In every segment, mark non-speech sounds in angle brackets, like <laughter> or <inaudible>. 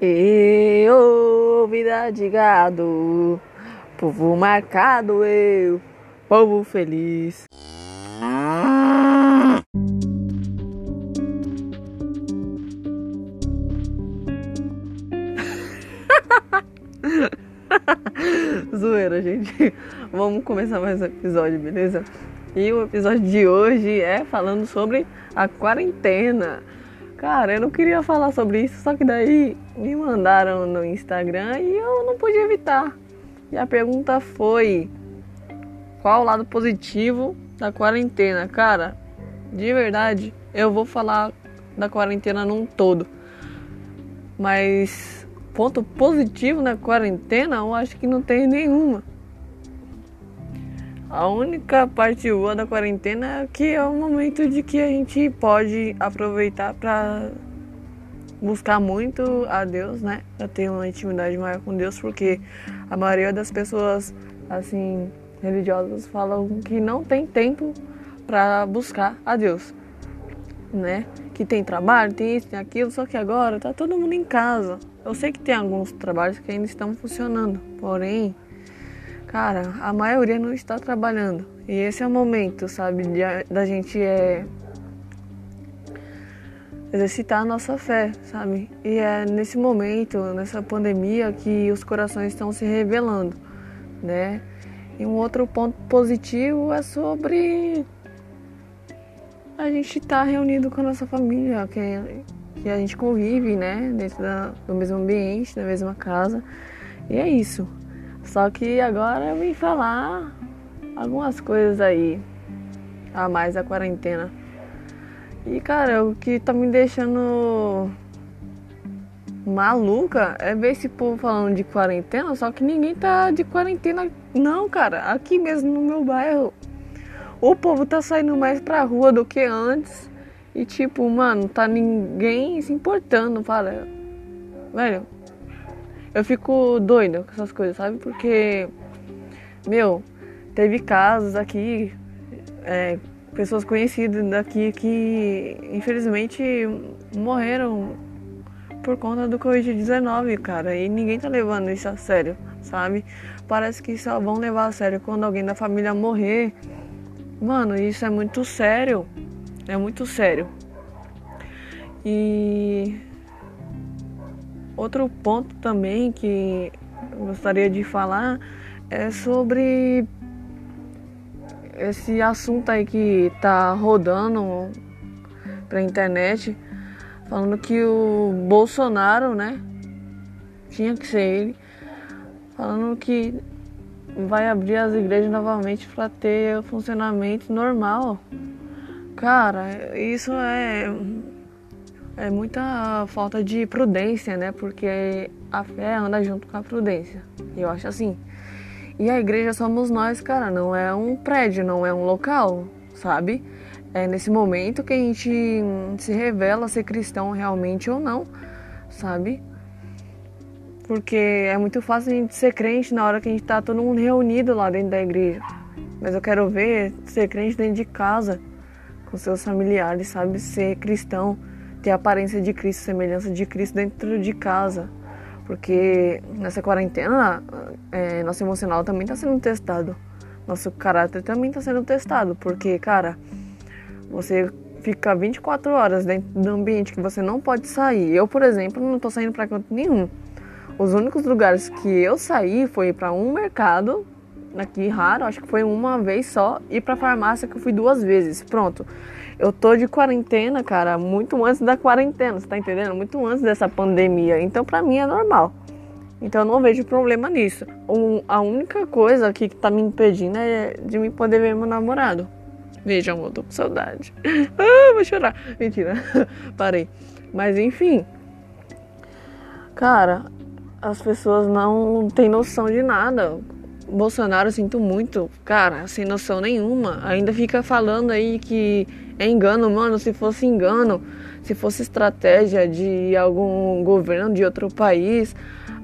Eu, vida de gado, povo marcado, eu, povo feliz. <laughs> Zoeira, gente. Vamos começar mais um episódio, beleza? E o episódio de hoje é falando sobre a quarentena. Cara, eu não queria falar sobre isso, só que daí me mandaram no Instagram e eu não pude evitar. E a pergunta foi: qual o lado positivo da quarentena? Cara, de verdade, eu vou falar da quarentena num todo. Mas ponto positivo na quarentena, eu acho que não tem nenhuma. A única parte boa da quarentena é que é o momento de que a gente pode aproveitar para buscar muito a Deus, né? Ter uma intimidade maior com Deus, porque a maioria das pessoas, assim, religiosas falam que não tem tempo para buscar a Deus, né? Que tem trabalho, tem isso, tem aquilo, só que agora tá todo mundo em casa. Eu sei que tem alguns trabalhos que ainda estão funcionando, porém Cara, a maioria não está trabalhando. E esse é o momento, sabe, de, da gente é, exercitar a nossa fé, sabe? E é nesse momento, nessa pandemia, que os corações estão se revelando, né? E um outro ponto positivo é sobre a gente estar tá reunido com a nossa família, que, que a gente convive, né? Dentro da, do mesmo ambiente, da mesma casa. E é isso. Só que agora eu vim falar algumas coisas aí a mais da quarentena. E cara, o que tá me deixando maluca é ver esse povo falando de quarentena, só que ninguém tá de quarentena não, cara. Aqui mesmo no meu bairro, o povo tá saindo mais pra rua do que antes. E tipo, mano, tá ninguém se importando, fala. Velho, eu fico doida com essas coisas, sabe? Porque, meu, teve casos aqui, é, pessoas conhecidas daqui que infelizmente morreram por conta do Covid-19, cara. E ninguém tá levando isso a sério, sabe? Parece que só vão levar a sério quando alguém da família morrer. Mano, isso é muito sério. É muito sério. E Outro ponto também que gostaria de falar é sobre esse assunto aí que tá rodando pra internet, falando que o Bolsonaro, né? Tinha que ser ele, falando que vai abrir as igrejas novamente para ter funcionamento normal. Cara, isso é é muita falta de prudência, né? Porque a fé anda junto com a prudência. Eu acho assim. E a igreja somos nós, cara, não é um prédio, não é um local, sabe? É nesse momento que a gente se revela ser cristão realmente ou não, sabe? Porque é muito fácil a gente ser crente na hora que a gente tá todo mundo reunido lá dentro da igreja. Mas eu quero ver ser crente dentro de casa, com seus familiares, sabe? Ser cristão ter a aparência de Cristo, semelhança de Cristo dentro de casa. Porque nessa quarentena, é, nosso emocional também está sendo testado. Nosso caráter também está sendo testado. Porque, cara, você fica 24 horas dentro do ambiente que você não pode sair. Eu, por exemplo, não estou saindo para canto nenhum. Os únicos lugares que eu saí foi para um mercado, aqui raro, acho que foi uma vez só, e para farmácia que eu fui duas vezes. Pronto. Eu tô de quarentena, cara, muito antes da quarentena, você tá entendendo? Muito antes dessa pandemia. Então, pra mim é normal. Então, eu não vejo problema nisso. Um, a única coisa aqui que tá me impedindo é de me poder ver meu namorado. Veja, amor, tô com saudade. <laughs> ah, vou chorar. Mentira, <laughs> parei. Mas, enfim. Cara, as pessoas não têm noção de nada. Bolsonaro, sinto muito, cara, sem noção nenhuma. Ainda fica falando aí que é engano, mano. Se fosse engano, se fosse estratégia de algum governo de outro país,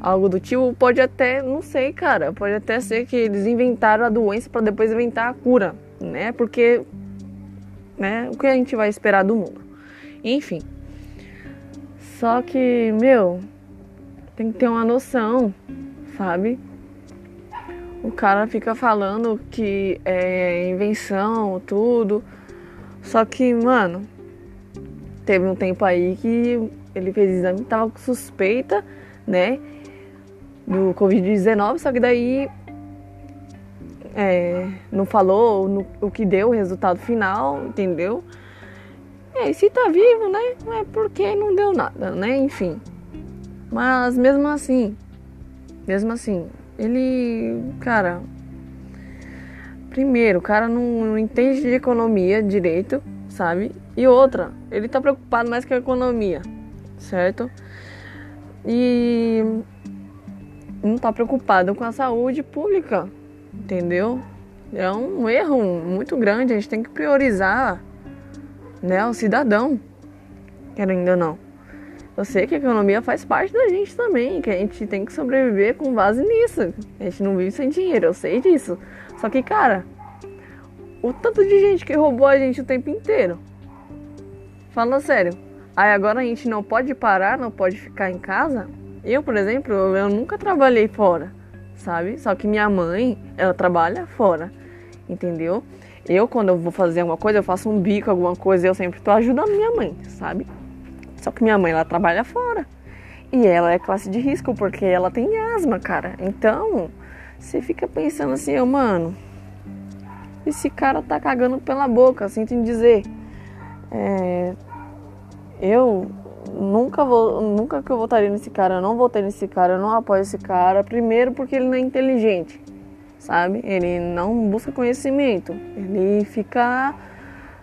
algo do tipo, pode até, não sei, cara, pode até ser que eles inventaram a doença para depois inventar a cura, né? Porque, né? O que a gente vai esperar do mundo? Enfim. Só que, meu, tem que ter uma noção, sabe? O cara fica falando que é invenção, tudo. Só que, mano, teve um tempo aí que ele fez exame, tava com suspeita, né? Do Covid-19, só que daí é, não falou no, o que deu o resultado final, entendeu? É, e se tá vivo, né? Não é porque não deu nada, né? Enfim. Mas mesmo assim, mesmo assim, ele, cara, primeiro, o cara não, não entende de economia direito, sabe? E outra, ele tá preocupado mais com a economia, certo? E não tá preocupado com a saúde pública, entendeu? É um erro muito grande, a gente tem que priorizar né, o cidadão, querendo ou não. Eu sei que a economia faz parte da gente também, que a gente tem que sobreviver com base nisso. A gente não vive sem dinheiro, eu sei disso. Só que, cara, o tanto de gente que roubou a gente o tempo inteiro. Fala sério. Aí agora a gente não pode parar, não pode ficar em casa. Eu, por exemplo, eu nunca trabalhei fora, sabe? Só que minha mãe, ela trabalha fora, entendeu? Eu, quando eu vou fazer alguma coisa, eu faço um bico, alguma coisa, eu sempre tô ajudando minha mãe, sabe? Só que minha mãe, ela trabalha fora. E ela é classe de risco porque ela tem asma, cara. Então, você fica pensando assim, oh, mano, esse cara tá cagando pela boca, sinto em dizer. É, eu nunca vou, nunca que eu votaria nesse cara, eu não votei nesse cara, eu não apoio esse cara. Primeiro porque ele não é inteligente, sabe? Ele não busca conhecimento, ele fica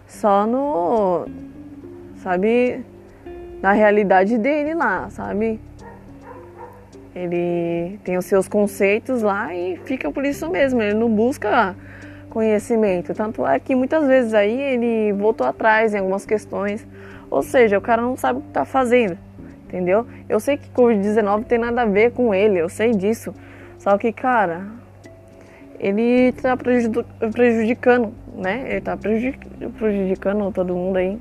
só no, sabe, na realidade dele lá, sabe? Ele tem os seus conceitos lá e fica por isso mesmo, ele não busca conhecimento. Tanto é que muitas vezes aí ele voltou atrás em algumas questões. Ou seja, o cara não sabe o que está fazendo, entendeu? Eu sei que Covid-19 tem nada a ver com ele, eu sei disso. Só que, cara, ele está prejudicando, né? Ele está prejudicando todo mundo aí.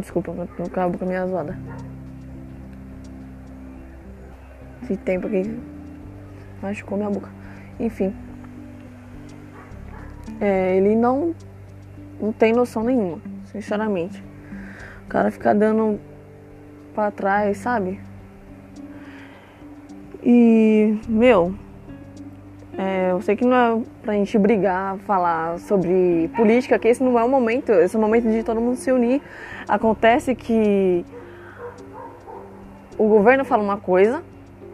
Desculpa, não acabo com a minha zoada. Esse tempo aqui machucou minha boca. Enfim. É, ele não, não tem noção nenhuma, sinceramente. O cara fica dando pra trás, sabe? E, meu, é, eu sei que não é pra gente brigar, falar sobre política, que esse não é o momento, esse é o momento de todo mundo se unir. Acontece que o governo fala uma coisa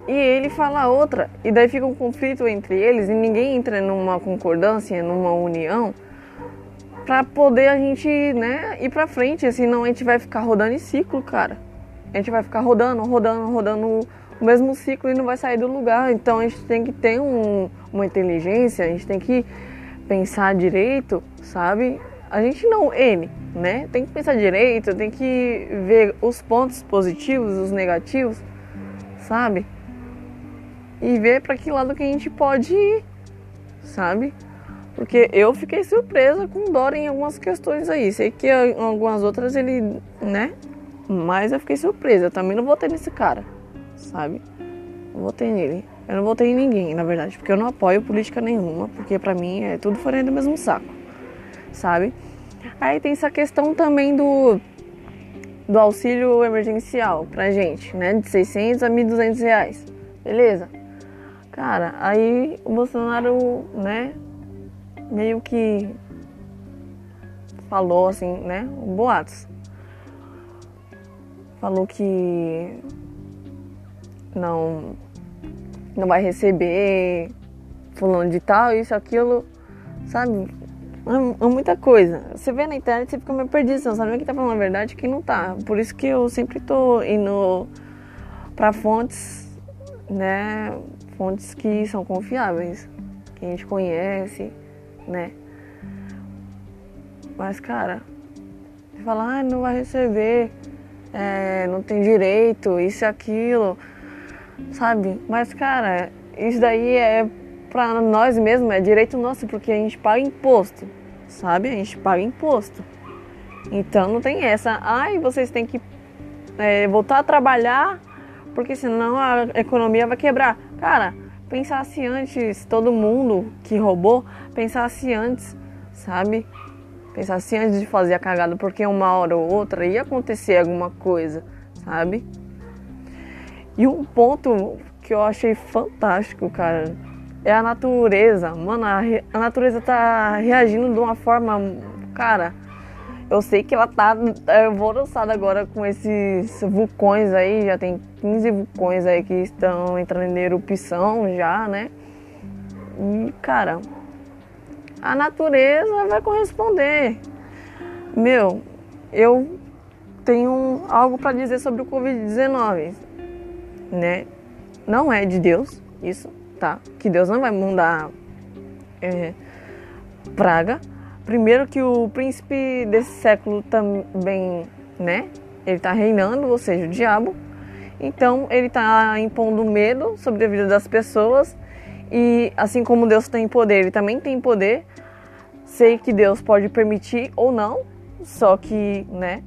e ele fala outra, e daí fica um conflito entre eles e ninguém entra numa concordância, numa união para poder a gente, né, ir para frente, senão a gente vai ficar rodando em ciclo, cara. A gente vai ficar rodando, rodando, rodando o mesmo ciclo e não vai sair do lugar. Então a gente tem que ter um, uma inteligência, a gente tem que pensar direito, sabe? A gente não, ele, né? Tem que pensar direito, tem que ver os pontos positivos, os negativos, sabe? E ver para que lado que a gente pode ir, sabe? Porque eu fiquei surpresa com o Dora em algumas questões aí. Sei que em algumas outras ele, né? Mas eu fiquei surpresa. Eu também não votei nesse cara sabe? Não votei nele. Eu não votei em ninguém, na verdade, porque eu não apoio política nenhuma, porque pra mim é tudo fora do mesmo saco, sabe? Aí tem essa questão também do, do auxílio emergencial pra gente, né? De 600 a 1.200 reais, beleza? Cara, aí o Bolsonaro, né, meio que falou assim, né, boatos. Falou que não não vai receber fulano de tal, isso, aquilo, sabe? É, é muita coisa. Você vê na internet, você fica meio perdido, você não sabe quem tá falando a verdade e quem não tá. Por isso que eu sempre tô indo para fontes, né? Fontes que são confiáveis, que a gente conhece, né? Mas, cara, você fala, ah, não vai receber, é, não tem direito, isso e aquilo sabe? Mas, cara, isso daí é pra nós mesmos, é direito nosso, porque a gente paga imposto, sabe? A gente paga imposto. Então não tem essa, ai, vocês têm que é, voltar a trabalhar porque senão a economia vai quebrar. Cara, pensasse antes, todo mundo que roubou, pensasse antes, sabe? Pensasse antes de fazer a cagada, porque uma hora ou outra ia acontecer alguma coisa, sabe? E um ponto que eu achei fantástico, cara, é a natureza. Mano, a, a natureza tá reagindo de uma forma, cara. Eu sei que ela tá alvoroçada agora com esses vulcões aí, já tem 15 vulcões aí que estão entrando em erupção já, né? E, cara, a natureza vai corresponder. Meu, eu tenho algo para dizer sobre o Covid-19, né? Não é de Deus, isso, tá? Que Deus não vai mandar é, praga. Primeiro que o príncipe desse século também, né? Ele tá reinando, ou seja, o diabo. Então ele tá impondo medo sobre a vida das pessoas. E assim como Deus tem poder, ele também tem poder. Sei que Deus pode permitir ou não, só que, né?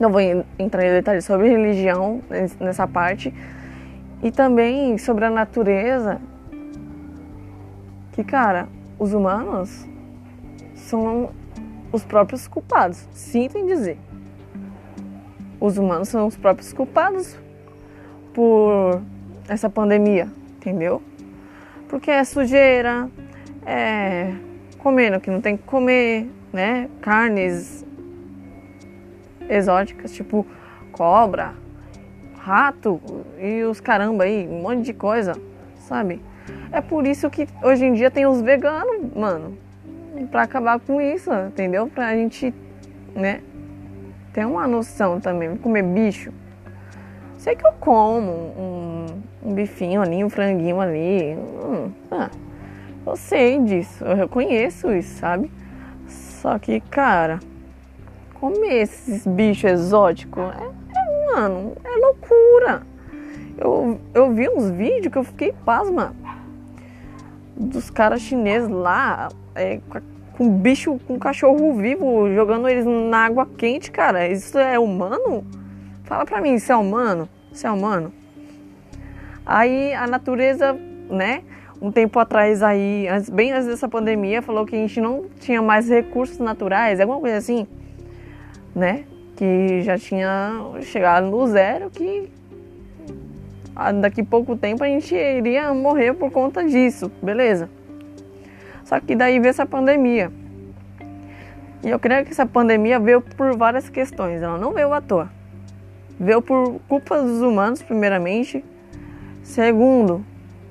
Não vou entrar em detalhes sobre religião nessa parte. E também sobre a natureza, que, cara, os humanos são os próprios culpados. Sinto em dizer. Os humanos são os próprios culpados por essa pandemia, entendeu? Porque é sujeira, é comendo que não tem que comer, né? Carnes exóticas, tipo cobra, rato e os caramba aí, um monte de coisa, sabe? É por isso que hoje em dia tem os veganos, mano. Pra acabar com isso, entendeu? Pra gente, né? Ter uma noção também. Comer bicho. Sei que eu como um, um bifinho ali, um franguinho ali. Hum, ah, eu sei disso, eu reconheço isso, sabe? Só que, cara, comer esses bichos exóticos é, é mano, é loucura. Eu, eu vi uns vídeos que eu fiquei pasma dos caras chineses lá, é, com bicho, com cachorro vivo, jogando eles na água quente, cara. Isso é humano? Fala pra mim, isso é humano? Isso é humano? Aí a natureza, né? Um tempo atrás aí, bem antes dessa pandemia, falou que a gente não tinha mais recursos naturais, alguma coisa assim, né? Que já tinha chegado no zero, que daqui pouco tempo a gente iria morrer por conta disso, beleza? Só que daí veio essa pandemia. E eu creio que essa pandemia veio por várias questões, ela não veio à toa. Veio por culpa dos humanos, primeiramente. Segundo,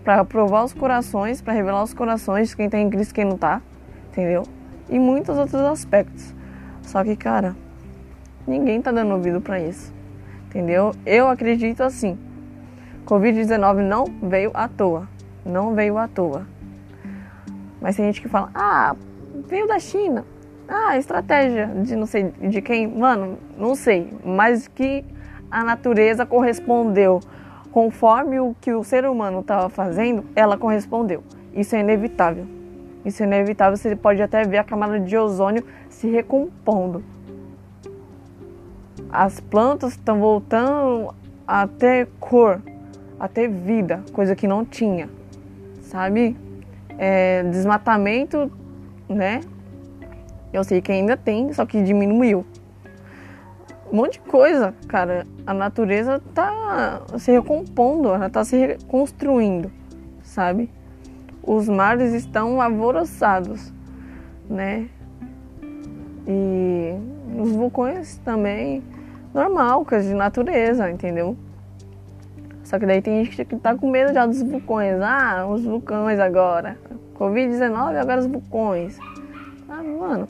para provar os corações, para revelar os corações de quem tem tá Cristo e quem não tá, entendeu? E muitos outros aspectos. Só que, cara, ninguém tá dando ouvido para isso, entendeu? Eu acredito assim Covid-19 não veio à toa. Não veio à toa. Mas tem gente que fala, ah, veio da China. Ah, estratégia de não sei de quem. Mano, não sei. Mas que a natureza correspondeu conforme o que o ser humano estava fazendo, ela correspondeu. Isso é inevitável. Isso é inevitável. Você pode até ver a camada de ozônio se recompondo. As plantas estão voltando a ter cor, a ter vida, coisa que não tinha, sabe? É, desmatamento, né? Eu sei que ainda tem, só que diminuiu. Um monte de coisa, cara. A natureza tá se recompondo, ela tá se reconstruindo, sabe? Os mares estão alvoroçados, né? E os vulcões também, normal, coisa de natureza, entendeu? Só que daí tem gente que tá com medo já dos vulcões. Ah, os vulcões agora. Covid-19, agora os vulcões. Ah, mano.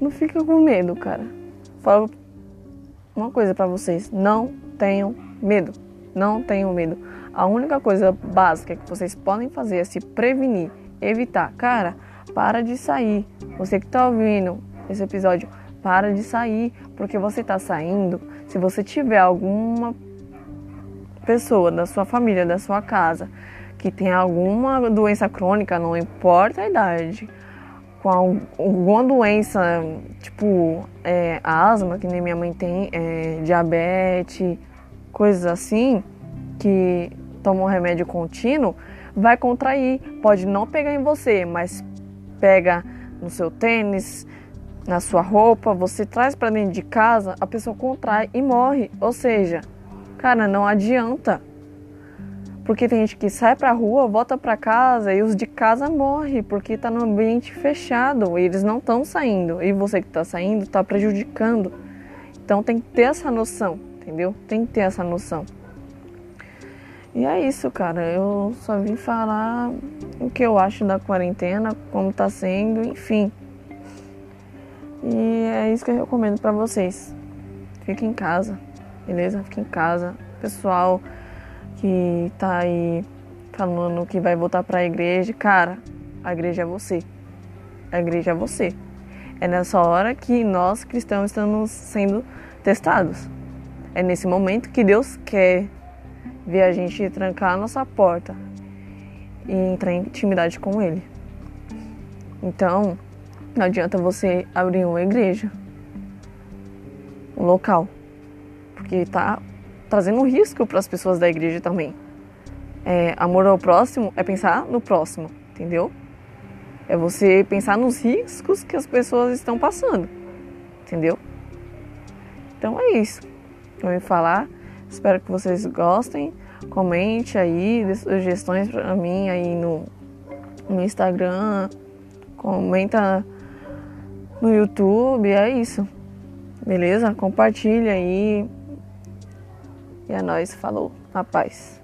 Não fica com medo, cara. Falo uma coisa para vocês. Não tenham medo. Não tenham medo. A única coisa básica que vocês podem fazer é se prevenir, evitar. Cara, para de sair. Você que tá ouvindo esse episódio, para de sair, porque você tá saindo. Se você tiver alguma pessoa da sua família, da sua casa, que tem alguma doença crônica, não importa a idade, com alguma doença, tipo é, asma, que nem minha mãe tem, é, diabetes, coisas assim, que tomam remédio contínuo, vai contrair. Pode não pegar em você, mas pega no seu tênis, na sua roupa, você traz para dentro de casa, a pessoa contrai e morre. Ou seja, cara, não adianta. Porque tem gente que sai pra rua, volta pra casa e os de casa morrem porque tá no ambiente fechado e eles não estão saindo. E você que tá saindo tá prejudicando. Então tem que ter essa noção, entendeu? Tem que ter essa noção. E é isso, cara. Eu só vim falar o que eu acho da quarentena, como tá sendo, enfim. E é isso que eu recomendo para vocês. Fique em casa, beleza? Fique em casa. Pessoal que tá aí falando que vai voltar para a igreja, cara, a igreja é você. A igreja é você. É nessa hora que nós cristãos estamos sendo testados. É nesse momento que Deus quer ver a gente trancar a nossa porta e entrar em intimidade com Ele. Então, não adianta você abrir uma igreja, um local, porque está trazendo risco para as pessoas da igreja também. É, amor ao próximo é pensar no próximo, entendeu? É você pensar nos riscos que as pessoas estão passando, entendeu? Então é isso. Eu vim falar. Espero que vocês gostem. Comente aí, dê sugestões para mim aí no, no Instagram. Comenta no YouTube, é isso. Beleza? Compartilha aí. E é a nós falou. rapaz.